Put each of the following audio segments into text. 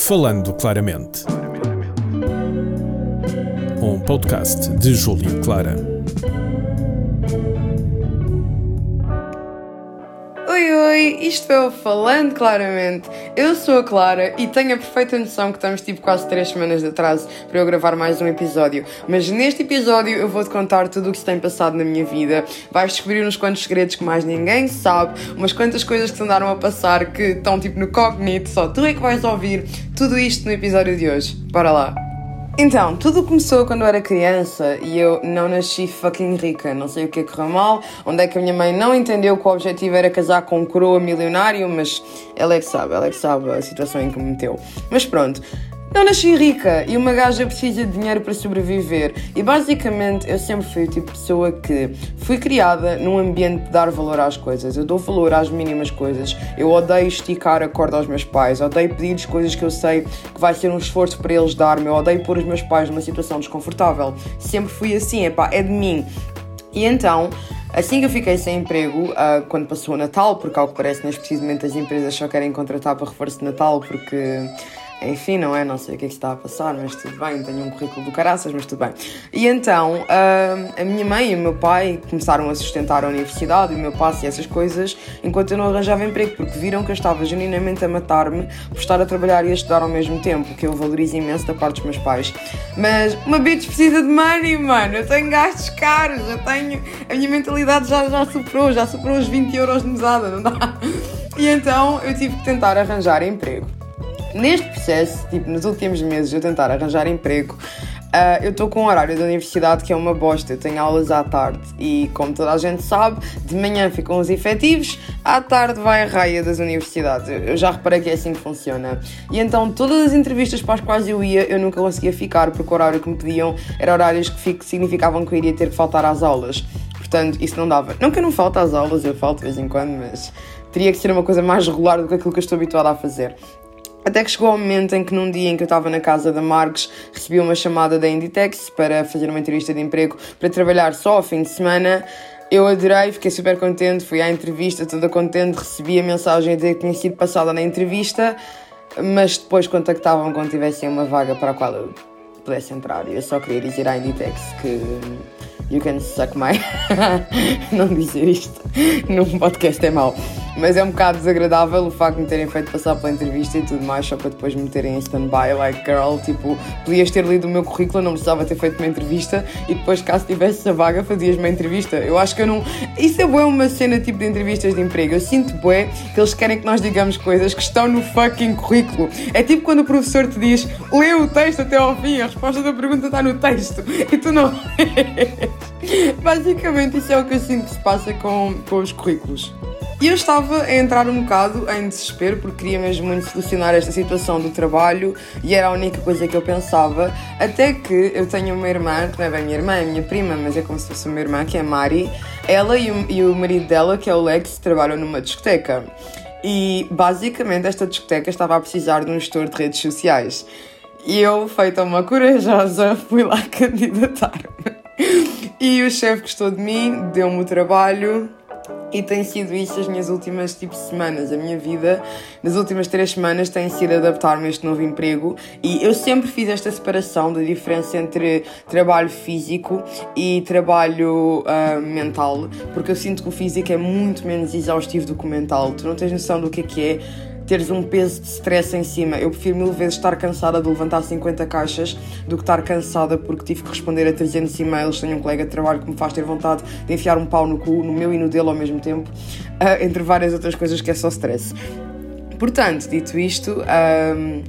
Falando Claramente. Um podcast de Júlio Clara. Oi, oi, isto é o Falando Claramente. Eu sou a Clara e tenho a perfeita noção que estamos tipo quase 3 semanas de atraso para eu gravar mais um episódio. Mas neste episódio eu vou-te contar tudo o que se tem passado na minha vida. Vais descobrir uns quantos segredos que mais ninguém sabe, umas quantas coisas que se andaram a passar que estão tipo no cognito, só tu é que vais ouvir tudo isto no episódio de hoje. Bora lá! Então, tudo começou quando eu era criança e eu não nasci fucking rica. Não sei o que é correu mal, onde é que a minha mãe não entendeu que o objetivo era casar com um coroa milionário, mas ela é que sabe, ela é que sabe a situação em que me meteu. Mas pronto, não nasci rica e uma gaja precisa de dinheiro para sobreviver. E basicamente eu sempre fui o tipo de pessoa que fui criada num ambiente de dar valor às coisas. Eu dou valor às mínimas coisas. Eu odeio esticar a corda aos meus pais. Odeio pedir-lhes coisas que eu sei que vai ser um esforço para eles dar-me. Eu odeio pôr os meus pais numa situação desconfortável. Sempre fui assim, epá, é de mim. E então. Assim que eu fiquei sem emprego, uh, quando passou o Natal, porque ao que parece, neste precisamente as empresas só querem contratar para reforço de Natal, porque enfim, não é? Não sei o que é que está a passar, mas tudo bem, tenho um currículo do caraças, mas tudo bem. E então, uh, a minha mãe e o meu pai começaram a sustentar a universidade, o meu passe e essas coisas, enquanto eu não arranjava emprego, porque viram que eu estava genuinamente a matar-me por estar a trabalhar e a estudar ao mesmo tempo, que eu valorizo imenso da parte dos meus pais. Mas uma bitch precisa de money, mano, eu tenho gastos caros, eu tenho. A minha mentalidade já, já superou, já superou os 20 euros de mesada, não dá? E então eu tive que tentar arranjar emprego. Neste processo, tipo, nos últimos meses, eu tentar arranjar emprego, uh, eu estou com um horário da universidade que é uma bosta. Eu tenho aulas à tarde e, como toda a gente sabe, de manhã ficam os efetivos, à tarde vai a raia das universidades. Eu, já reparei que é assim que funciona. E então, todas as entrevistas para as quais eu ia, eu nunca conseguia ficar, porque o horário que me pediam era horários que significavam que eu iria ter que faltar às aulas. Portanto, isso não dava. Não que eu não falte às aulas, eu falto de vez em quando, mas teria que ser uma coisa mais regular do que aquilo que eu estou habituada a fazer. Até que chegou ao momento em que, num dia em que eu estava na casa da Marques, recebi uma chamada da Inditex para fazer uma entrevista de emprego para trabalhar só ao fim de semana. Eu adorei, fiquei super contente, fui à entrevista toda contente, recebi a mensagem a dizer que tinha sido passada na entrevista, mas depois contactavam quando tivessem uma vaga para a qual eu pudesse entrar. Eu só queria dizer à Inditex que you can suck my. Não dizer isto num podcast é mau. Mas é um bocado desagradável o facto de me terem feito passar pela entrevista e tudo mais, só para depois me meterem em stand-by, like girl, tipo, podias ter lido o meu currículo, não precisava ter feito uma entrevista e depois, caso tivesse a vaga, fazias uma entrevista. Eu acho que eu não. Isso é bué uma cena tipo de entrevistas de emprego. Eu sinto bué que eles querem que nós digamos coisas que estão no fucking currículo. É tipo quando o professor te diz, lê o texto até ao fim, a resposta da pergunta está no texto e tu não Basicamente, isso é o que eu sinto que se passa com, com os currículos. E eu estava a entrar um bocado em desespero porque queria mesmo muito solucionar esta situação do trabalho e era a única coisa que eu pensava. Até que eu tenho uma irmã, que não é bem minha irmã, é minha prima, mas é como se fosse uma irmã, que é a Mari. Ela e o, e o marido dela, que é o Lex, trabalham numa discoteca. E basicamente esta discoteca estava a precisar de um gestor de redes sociais. E eu, feita uma corajosa, fui lá candidatar-me. E o chefe gostou de mim, deu-me o trabalho e tem sido isso as minhas últimas tipo semanas. A minha vida nas últimas três semanas tem sido adaptar-me a este novo emprego e eu sempre fiz esta separação da diferença entre trabalho físico e trabalho uh, mental, porque eu sinto que o físico é muito menos exaustivo do que o mental. Tu não tens noção do que é que é teres um peso de stress em cima. Eu prefiro mil vezes estar cansada de levantar 50 caixas do que estar cansada porque tive que responder a 300 e-mails. Tenho um colega de trabalho que me faz ter vontade de enfiar um pau no cu, no meu e no dele ao mesmo tempo, uh, entre várias outras coisas que é só stress. Portanto, dito isto, um,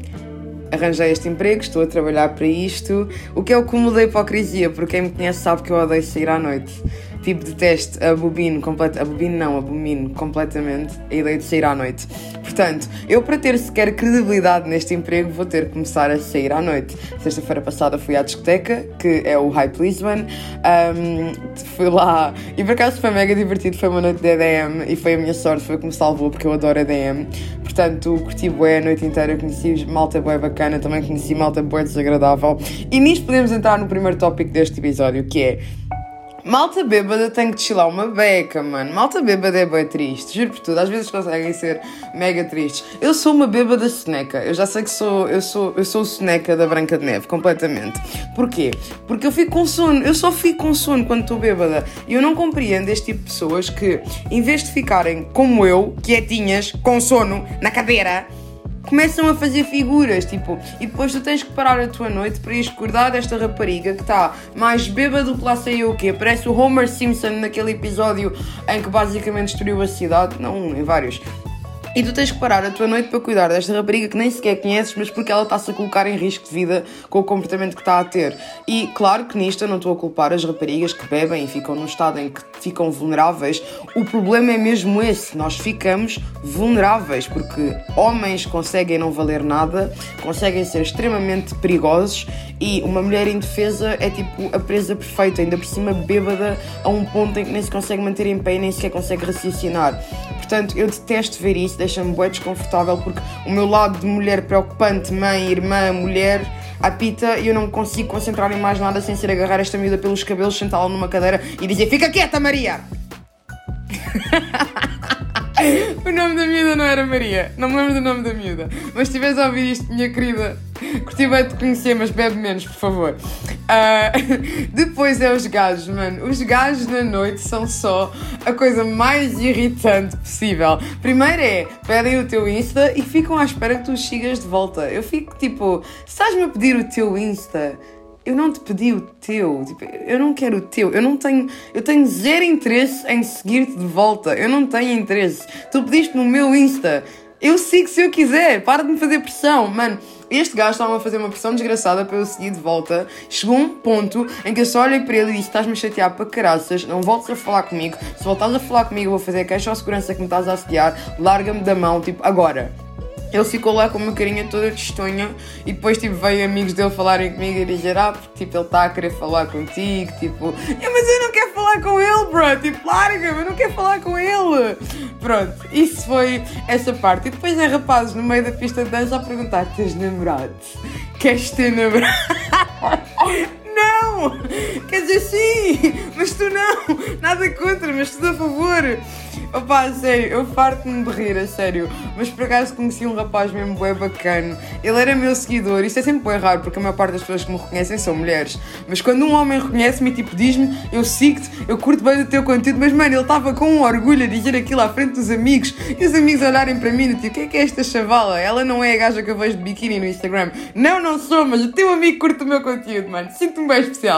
arranjei este emprego, estou a trabalhar para isto, o que é o cúmulo da hipocrisia, porque quem me conhece sabe que eu odeio sair à noite tipo de teste, abobino, complet, abobino não, abomino completamente a ideia de sair à noite. Portanto, eu para ter sequer credibilidade neste emprego vou ter que começar a sair à noite. Sexta-feira passada fui à discoteca, que é o Hype Lisbon, um, fui lá e por acaso foi mega divertido, foi uma noite de EDM e foi a minha sorte, foi o que me salvou porque eu adoro EDM. Portanto, curti bué a noite inteira, conheci malta bué bacana, também conheci malta bué desagradável. E nisto podemos entrar no primeiro tópico deste episódio, que é Malta bêbada tem que desfilar uma beca, mano. Malta bêbada é bem triste, juro por tudo. Às vezes conseguem ser mega tristes. Eu sou uma bêbada soneca. Eu já sei que sou, eu sou, eu sou soneca da Branca de Neve, completamente. Porquê? Porque eu fico com sono. Eu só fico com sono quando estou bêbada. E eu não compreendo este tipo de pessoas que, em vez de ficarem como eu, quietinhas, com sono, na cadeira, começam a fazer figuras, tipo, e depois tu tens que parar a tua noite para ir acordar desta rapariga que está mais bêbado que lá sei o quê, parece o Homer Simpson naquele episódio em que basicamente destruiu a cidade, não um, em vários, e tu tens que parar a tua noite para cuidar desta rapariga que nem sequer conheces, mas porque ela está-se a colocar em risco de vida com o comportamento que está a ter. E claro que nisto eu não estou a culpar as raparigas que bebem e ficam num estado em que ficam vulneráveis. O problema é mesmo esse: nós ficamos vulneráveis porque homens conseguem não valer nada, conseguem ser extremamente perigosos e uma mulher indefesa é tipo a presa perfeita, ainda por cima bêbada a um ponto em que nem se consegue manter em pé e nem sequer consegue raciocinar. Portanto, eu detesto ver isso, deixa-me bem desconfortável porque o meu lado de mulher preocupante, mãe, irmã, mulher, apita e eu não consigo concentrar em mais nada sem ser agarrar esta miúda pelos cabelos, sentá-la numa cadeira e dizer: Fica quieta, Maria! o nome da miúda não era Maria, não me lembro do nome da miúda. Mas se estiveres a ouvir isto, minha querida, curti bem te conhecer, mas bebe menos, por favor. Uh, depois é os gajos, mano. Os gajos na noite são só a coisa mais irritante possível. Primeiro é, pedem o teu Insta e ficam à espera que tu sigas de volta. Eu fico tipo, estás-me a pedir o teu Insta eu não te pedi o teu, tipo, eu não quero o teu, eu não tenho, eu tenho zero interesse em seguir-te de volta, eu não tenho interesse. Tu pediste no meu Insta, eu sigo se eu quiser, para de me fazer pressão, mano. Este gajo estava a fazer uma pressão desgraçada para eu seguir de volta. Chegou um ponto em que eu só olhei para ele e disse: Estás-me a chatear para caraças, não voltes a falar comigo. Se voltares a falar comigo, eu vou fazer queixa à segurança que me estás a assediar. Larga-me da mão, tipo, agora. Ele ficou lá com uma carinha toda tristonha e depois tipo, veio amigos dele falarem comigo e dizer ah, porque tipo, ele está a querer falar contigo, tipo, é, mas eu não quero falar com ele, bro, tipo, larga-me, eu não quero falar com ele. Pronto, isso foi essa parte. E depois é rapazes no meio da pista de dança a perguntar: tens namorado? Queres ter namorado? não! Quer dizer, sim, mas tu não, nada contra, mas tudo a favor. Opa, sério, eu farto-me de rir, a sério. Mas por acaso conheci um rapaz mesmo bem bacana. Ele era meu seguidor. Isto é sempre bem raro, porque a maior parte das pessoas que me reconhecem são mulheres. Mas quando um homem reconhece-me e tipo diz-me, eu sigo-te, eu curto bem o teu conteúdo, mas mano, ele estava com um orgulho a dizer aquilo à frente dos amigos. E os amigos olharem para mim e tipo, o que é que é esta chavala? Ela não é a gaja que eu vejo de biquíni no Instagram. Não, não sou, mas o teu amigo curte o meu conteúdo, mano. Sinto-me bem especial.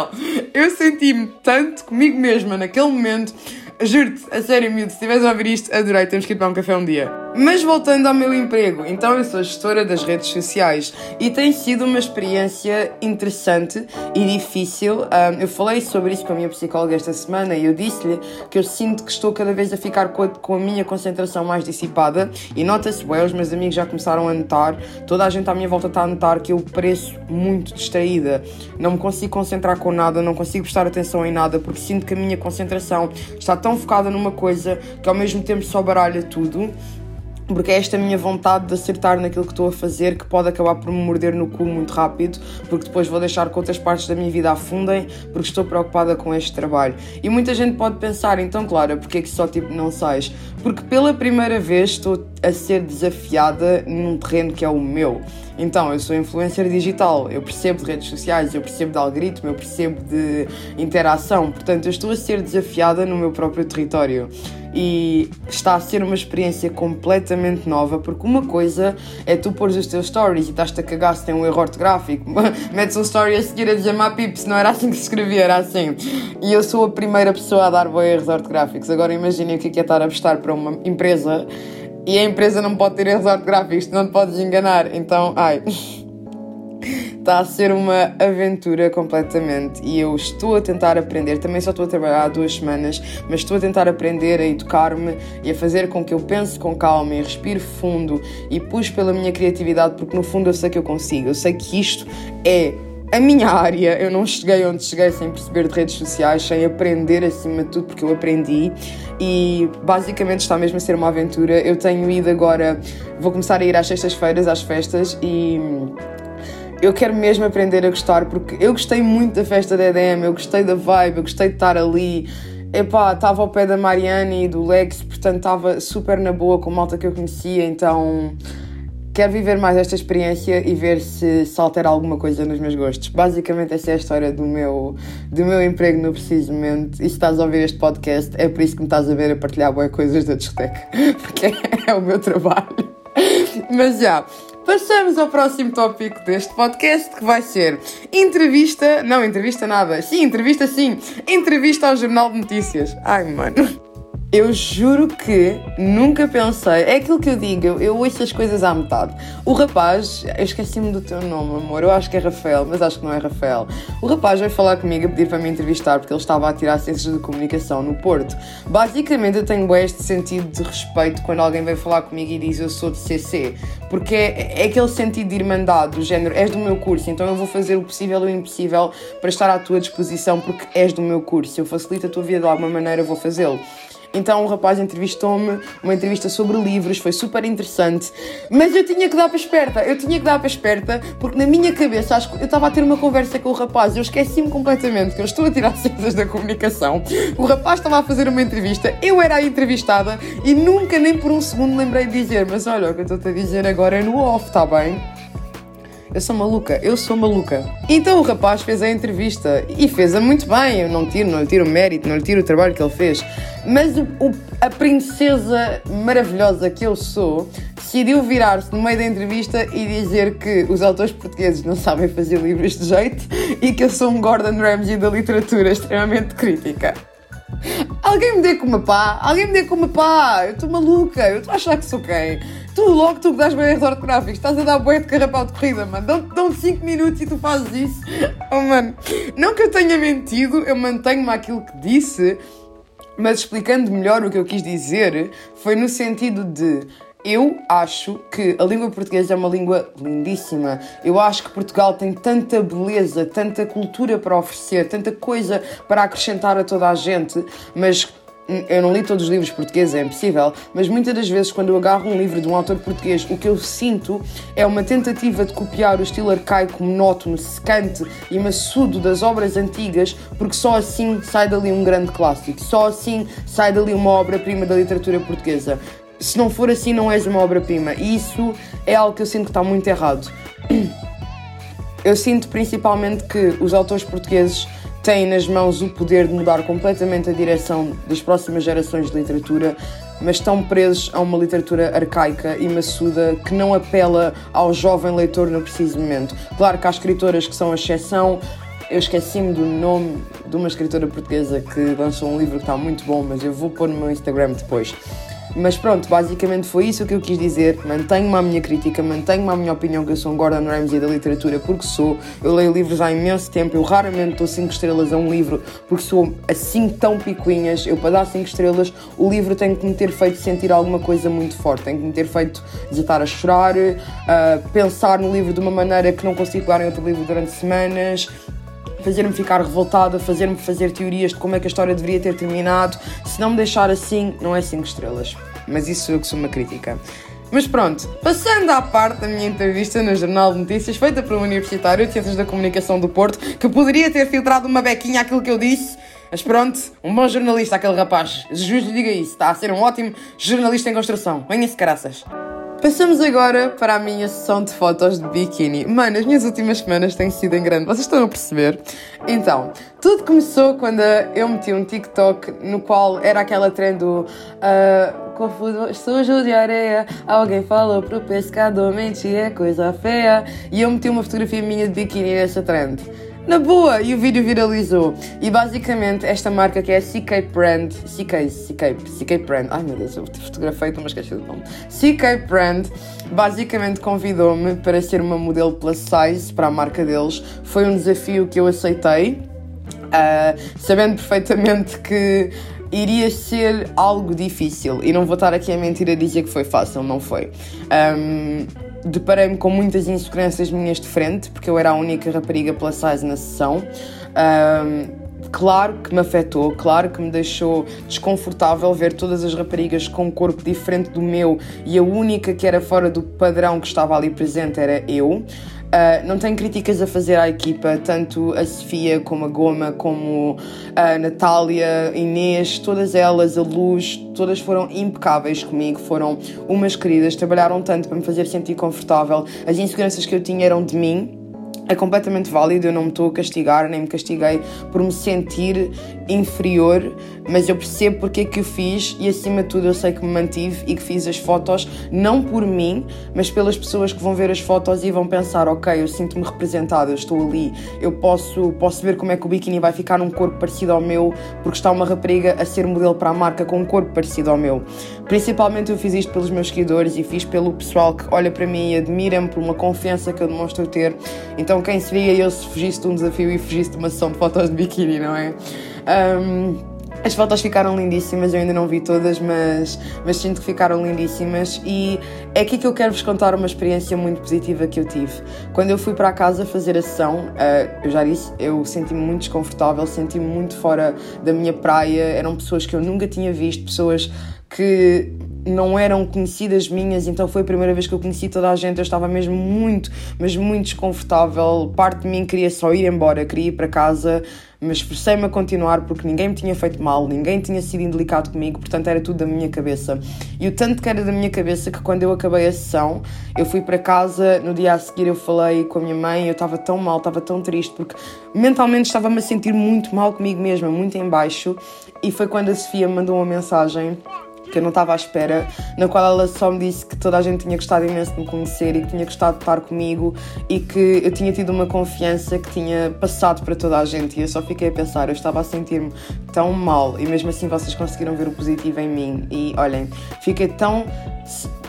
Eu senti-me tanto comigo mesma naquele momento Juro-te, a sério, miúdo, se estiveres a ouvir isto, adorei, temos que ir para um café um dia. Mas voltando ao meu emprego, então eu sou gestora das redes sociais e tem sido uma experiência interessante e difícil. Um, eu falei sobre isso com a minha psicóloga esta semana e eu disse-lhe que eu sinto que estou cada vez a ficar com a, com a minha concentração mais dissipada e nota-se bem, os meus amigos já começaram a notar, toda a gente à minha volta está a notar que eu pareço muito distraída, não me consigo concentrar com nada, não consigo prestar atenção em nada porque sinto que a minha concentração está tão focada numa coisa que ao mesmo tempo só baralha tudo porque é esta minha vontade de acertar naquilo que estou a fazer que pode acabar por me morder no cu muito rápido, porque depois vou deixar que outras partes da minha vida afundem, porque estou preocupada com este trabalho. E muita gente pode pensar, então, Clara, porque é que só tipo não sais? Porque pela primeira vez estou a ser desafiada num terreno que é o meu. Então, eu sou influencer digital, eu percebo de redes sociais, eu percebo de algoritmo, eu percebo de interação, portanto, eu estou a ser desafiada no meu próprio território e está a ser uma experiência completamente nova, porque uma coisa é tu pôres os teus stories e estás-te a cagar se tem um erro ortográfico, metes um story a seguir a dizer pips, não era assim que se escrevia, era assim. E eu sou a primeira pessoa a dar erros ortográficos. Agora imaginem o que é, é estar a prestar para uma empresa e a empresa não pode ter erros ortográficos, não te podes enganar. Então, ai. Está a ser uma aventura completamente e eu estou a tentar aprender. Também só estou a trabalhar há duas semanas, mas estou a tentar aprender a educar-me e a fazer com que eu pense com calma e respire fundo e puxe pela minha criatividade, porque no fundo eu sei que eu consigo. Eu sei que isto é a minha área, eu não cheguei onde cheguei sem perceber de redes sociais, sem aprender acima de tudo, porque eu aprendi e basicamente está mesmo a ser uma aventura. Eu tenho ido agora, vou começar a ir às sextas-feiras às festas e eu quero mesmo aprender a gostar, porque eu gostei muito da festa da EDM, eu gostei da vibe, eu gostei de estar ali. Epá, estava ao pé da Mariane e do Lex, portanto estava super na boa com malta que eu conhecia, então quero viver mais esta experiência e ver se, se altera alguma coisa nos meus gostos. Basicamente, essa é a história do meu, do meu emprego no preciso momento. E se estás a ouvir este podcast, é por isso que me estás a ver a partilhar boas coisas da discoteca, porque é o meu trabalho. Mas já, Passamos ao próximo tópico deste podcast, que vai ser entrevista. Não, entrevista nada. Sim, entrevista sim. Entrevista ao Jornal de Notícias. Ai, mano. Eu juro que nunca pensei. É aquilo que eu digo, eu, eu ouço as coisas à metade. O rapaz, eu esqueci-me do teu nome, amor. Eu acho que é Rafael, mas acho que não é Rafael. O rapaz veio falar comigo a pedir para me entrevistar porque ele estava a tirar ciências de comunicação no Porto. Basicamente, eu tenho este sentido de respeito quando alguém vem falar comigo e diz eu sou de CC. Porque é, é aquele sentido de irmandade, do género, és do meu curso, então eu vou fazer o possível e o impossível para estar à tua disposição porque és do meu curso. Se eu facilito a tua vida de alguma maneira, vou fazê-lo. Então o rapaz entrevistou-me, uma entrevista sobre livros, foi super interessante. Mas eu tinha que dar para esperta, eu tinha que dar para esperta, porque na minha cabeça, acho que eu estava a ter uma conversa com o rapaz, eu esqueci-me completamente que eu estou a tirar ciências da comunicação. O rapaz estava a fazer uma entrevista, eu era a entrevistada e nunca nem por um segundo lembrei de dizer, mas olha, o que eu estou-te a dizer agora é no off, está bem? Eu sou maluca, eu sou maluca. Então o rapaz fez a entrevista e fez-a muito bem. Eu não tiro, não lhe tiro o mérito, não lhe tiro o trabalho que ele fez. Mas o, o, a princesa maravilhosa que eu sou decidiu virar-se no meio da entrevista e dizer que os autores portugueses não sabem fazer livros de jeito e que eu sou um Gordon Ramsay da literatura extremamente crítica. Alguém me dê com uma pá, alguém me dê com uma pá, eu estou maluca, eu estou a achar que sou quem? Tu logo, tu que dás bem erros ortográficos, estás a dar boé de carrapau de corrida, mano. Dão-te 5 minutos e tu fazes isso. Oh, mano. Não que eu tenha mentido, eu mantenho-me aquilo que disse, mas explicando melhor o que eu quis dizer, foi no sentido de eu acho que a língua portuguesa é uma língua lindíssima. Eu acho que Portugal tem tanta beleza, tanta cultura para oferecer, tanta coisa para acrescentar a toda a gente, mas eu não li todos os livros portugueses, é impossível, mas muitas das vezes quando eu agarro um livro de um autor português, o que eu sinto é uma tentativa de copiar o estilo arcaico, monótono, secante e maçudo das obras antigas, porque só assim sai dali um grande clássico, só assim sai dali uma obra-prima da literatura portuguesa. Se não for assim, não és uma obra-prima. E isso é algo que eu sinto que está muito errado. Eu sinto principalmente que os autores portugueses têm nas mãos o poder de mudar completamente a direção das próximas gerações de literatura, mas estão presos a uma literatura arcaica e maçuda que não apela ao jovem leitor no preciso momento. Claro que há escritoras que são a exceção. Eu esqueci-me do nome de uma escritora portuguesa que lançou um livro que está muito bom, mas eu vou pôr no meu Instagram depois. Mas pronto, basicamente foi isso que eu quis dizer. Mantenho-me a minha crítica, mantenho-me a minha opinião que eu sou um Gordon Ramsay da literatura porque sou. Eu leio livros há imenso tempo, eu raramente dou 5 estrelas a um livro porque sou assim tão picuinhas. Eu, para dar 5 estrelas, o livro tem que me ter feito sentir alguma coisa muito forte, tem que me ter feito desatar a chorar, uh, pensar no livro de uma maneira que não consigo pegar em outro livro durante semanas, fazer-me ficar revoltada, fazer-me fazer teorias de como é que a história deveria ter terminado. Se não me deixar assim, não é 5 estrelas. Mas isso eu que sou uma crítica. Mas pronto, passando à parte da minha entrevista no Jornal de Notícias, feita por um universitário de Ciências da Comunicação do Porto, que poderia ter filtrado uma bequinha aquilo que eu disse, mas pronto, um bom jornalista, aquele rapaz. Jesus lhe diga isso, está a ser um ótimo jornalista em construção. Venha-se caraças. Passamos agora para a minha sessão de fotos de biquíni. Mano, as minhas últimas semanas têm sido em grande, vocês estão a perceber? Então, tudo começou quando eu meti um TikTok no qual era aquela trend do uh, confuso, sujo de areia. Alguém falou pro pescador, mentir é coisa feia. E eu meti uma fotografia minha de biquíni nessa trend. Na boa! E o vídeo viralizou. E basicamente esta marca que é CK Brand, CK, CK, CK Brand, ai meu Deus, eu fotografei, estou-me a esquecer do nome. CK Brand basicamente convidou-me para ser uma modelo plus size para a marca deles. Foi um desafio que eu aceitei, uh, sabendo perfeitamente que iria ser algo difícil. E não vou estar aqui a mentir a dizer que foi fácil, não foi. Um, deparei-me com muitas inseguranças minhas de frente, porque eu era a única rapariga plus size na sessão. Um, claro que me afetou, claro que me deixou desconfortável ver todas as raparigas com um corpo diferente do meu e a única que era fora do padrão que estava ali presente era eu. Uh, não tenho críticas a fazer à equipa, tanto a Sofia como a Goma, como a Natália, Inês, todas elas, a Luz, todas foram impecáveis comigo, foram umas queridas, trabalharam tanto para me fazer sentir confortável. As inseguranças que eu tinha eram de mim, é completamente válido, eu não me estou a castigar, nem me castiguei por me sentir inferior, mas eu percebo porque é que o fiz e acima de tudo eu sei que me mantive e que fiz as fotos não por mim, mas pelas pessoas que vão ver as fotos e vão pensar, ok, eu sinto-me representada, eu estou ali, eu posso, posso ver como é que o biquíni vai ficar num corpo parecido ao meu, porque está uma rapariga a ser modelo para a marca com um corpo parecido ao meu. Principalmente eu fiz isto pelos meus seguidores e fiz pelo pessoal que olha para mim e admira-me por uma confiança que eu demonstro ter. Então então quem seria eu se fugisse de um desafio e fugisse de uma sessão de fotos de biquíni, não é? Um, as fotos ficaram lindíssimas, eu ainda não vi todas, mas, mas sinto que ficaram lindíssimas e é aqui que eu quero vos contar uma experiência muito positiva que eu tive. Quando eu fui para casa fazer a sessão, uh, eu já disse, eu senti-me muito desconfortável, senti-me muito fora da minha praia, eram pessoas que eu nunca tinha visto, pessoas que não eram conhecidas minhas, então foi a primeira vez que eu conheci toda a gente. Eu estava mesmo muito, mas muito desconfortável. Parte de mim queria só ir embora, queria ir para casa, mas esforcei-me a continuar porque ninguém me tinha feito mal, ninguém tinha sido indelicado comigo, portanto era tudo da minha cabeça. E o tanto que era da minha cabeça que quando eu acabei a sessão, eu fui para casa, no dia a seguir eu falei com a minha mãe, eu estava tão mal, estava tão triste, porque mentalmente estava-me a sentir muito mal comigo mesma, muito em baixo, e foi quando a Sofia me mandou uma mensagem que eu não estava à espera, na qual ela só me disse que toda a gente tinha gostado imenso de me conhecer e que tinha gostado de estar comigo e que eu tinha tido uma confiança que tinha passado para toda a gente. E eu só fiquei a pensar, eu estava a sentir-me tão mal e mesmo assim vocês conseguiram ver o positivo em mim. E olhem, fiquei tão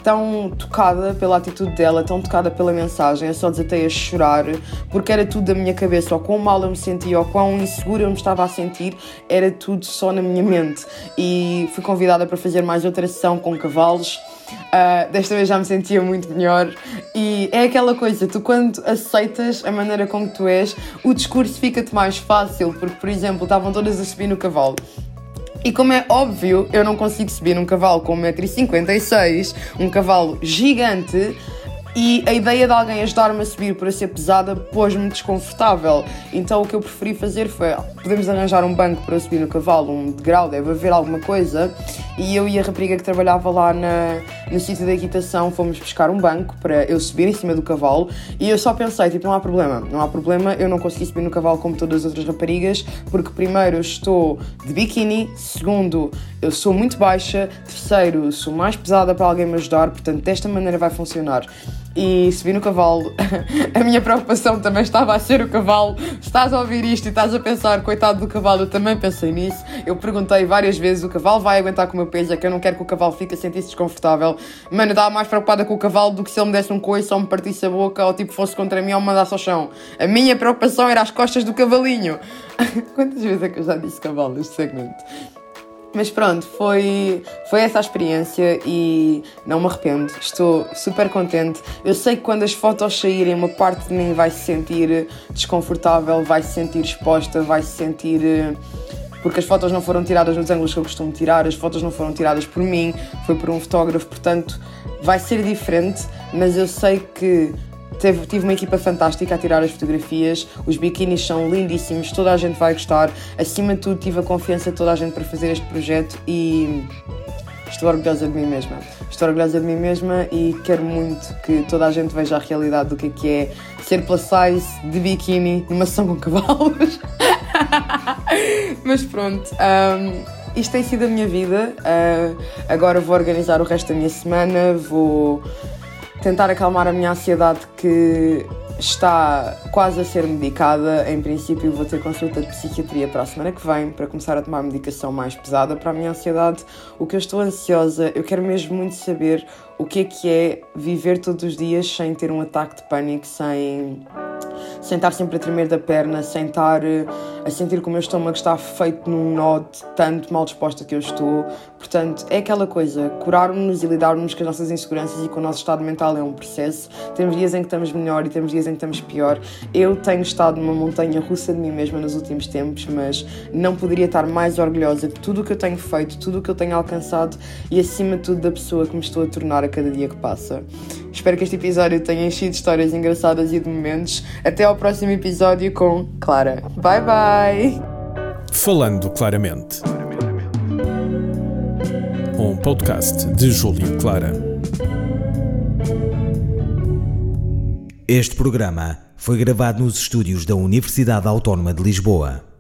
tão tocada pela atitude dela, tão tocada pela mensagem, eu só desatei a chorar, porque era tudo da minha cabeça, ou quão mal eu me sentia, ou quão insegura eu me estava a sentir, era tudo só na minha mente. E fui convidada para fazer mais outra sessão com cavalos. Uh, desta vez já me sentia muito melhor e é aquela coisa, tu quando aceitas a maneira como tu és, o discurso fica-te mais fácil, porque por exemplo, estavam todas a subir no cavalo e como é óbvio, eu não consigo subir num cavalo com 1,56m, um cavalo gigante, e a ideia de alguém ajudar-me a subir para ser pesada pôs-me desconfortável. Então o que eu preferi fazer foi: podemos arranjar um banco para eu subir no cavalo, um degrau, deve haver alguma coisa. E eu e a rapariga que trabalhava lá na, no sítio da equitação fomos buscar um banco para eu subir em cima do cavalo. E eu só pensei: tipo, não há problema, não há problema, eu não consegui subir no cavalo como todas as outras raparigas, porque primeiro eu estou de biquíni, segundo eu sou muito baixa, terceiro sou mais pesada para alguém me ajudar, portanto desta maneira vai funcionar e subi no cavalo. a minha preocupação também estava a ser o cavalo. Estás a ouvir isto e estás a pensar, coitado do cavalo, eu também pensei nisso. Eu perguntei várias vezes: o cavalo vai aguentar com o meu peso? É que eu não quero que o cavalo fique a sentir-se desconfortável. Mano, eu estava mais preocupada com o cavalo do que se ele me desse um coice ou me partisse a boca ou tipo fosse contra mim ou me mandasse ao chão. A minha preocupação era as costas do cavalinho. Quantas vezes é que eu já disse cavalo neste segmento? Mas pronto, foi, foi essa a experiência e não me arrependo. Estou super contente. Eu sei que quando as fotos saírem, uma parte de mim vai se sentir desconfortável, vai se sentir exposta, vai se sentir. Porque as fotos não foram tiradas nos ângulos que eu costumo tirar, as fotos não foram tiradas por mim, foi por um fotógrafo, portanto vai ser diferente, mas eu sei que Teve, tive uma equipa fantástica a tirar as fotografias, os biquínis são lindíssimos, toda a gente vai gostar. Acima de tudo, tive a confiança de toda a gente para fazer este projeto e estou orgulhosa de mim mesma. Estou orgulhosa de mim mesma e quero muito que toda a gente veja a realidade do que é, que é ser plus size de biquíni numa sessão com cavalos. Mas pronto. Um, isto tem sido a minha vida. Uh, agora vou organizar o resto da minha semana, vou tentar acalmar a minha ansiedade que está quase a ser medicada. Em princípio, vou ter consulta de psiquiatria para a semana que vem para começar a tomar medicação mais pesada para a minha ansiedade. O que eu estou ansiosa, eu quero mesmo muito saber o que é que é viver todos os dias sem ter um ataque de pânico, sem sem estar sempre a tremer da perna, sem estar eh, a sentir que o meu estômago está feito num nó de tanto mal disposta que eu estou. Portanto, é aquela coisa, curarmos-nos e lidarmos com as nossas inseguranças e com o nosso estado mental é um processo. Temos dias em que estamos melhor e temos dias em que estamos pior. Eu tenho estado numa montanha russa de mim mesma nos últimos tempos, mas não poderia estar mais orgulhosa de tudo o que eu tenho feito, tudo o que eu tenho alcançado e acima de tudo da pessoa que me estou a tornar a cada dia que passa. Espero que este episódio tenha enchido de histórias engraçadas e de momentos. Até ao próximo episódio com Clara. Bye bye! Falando Claramente. Um podcast de Júlio Clara. Este programa foi gravado nos estúdios da Universidade Autónoma de Lisboa.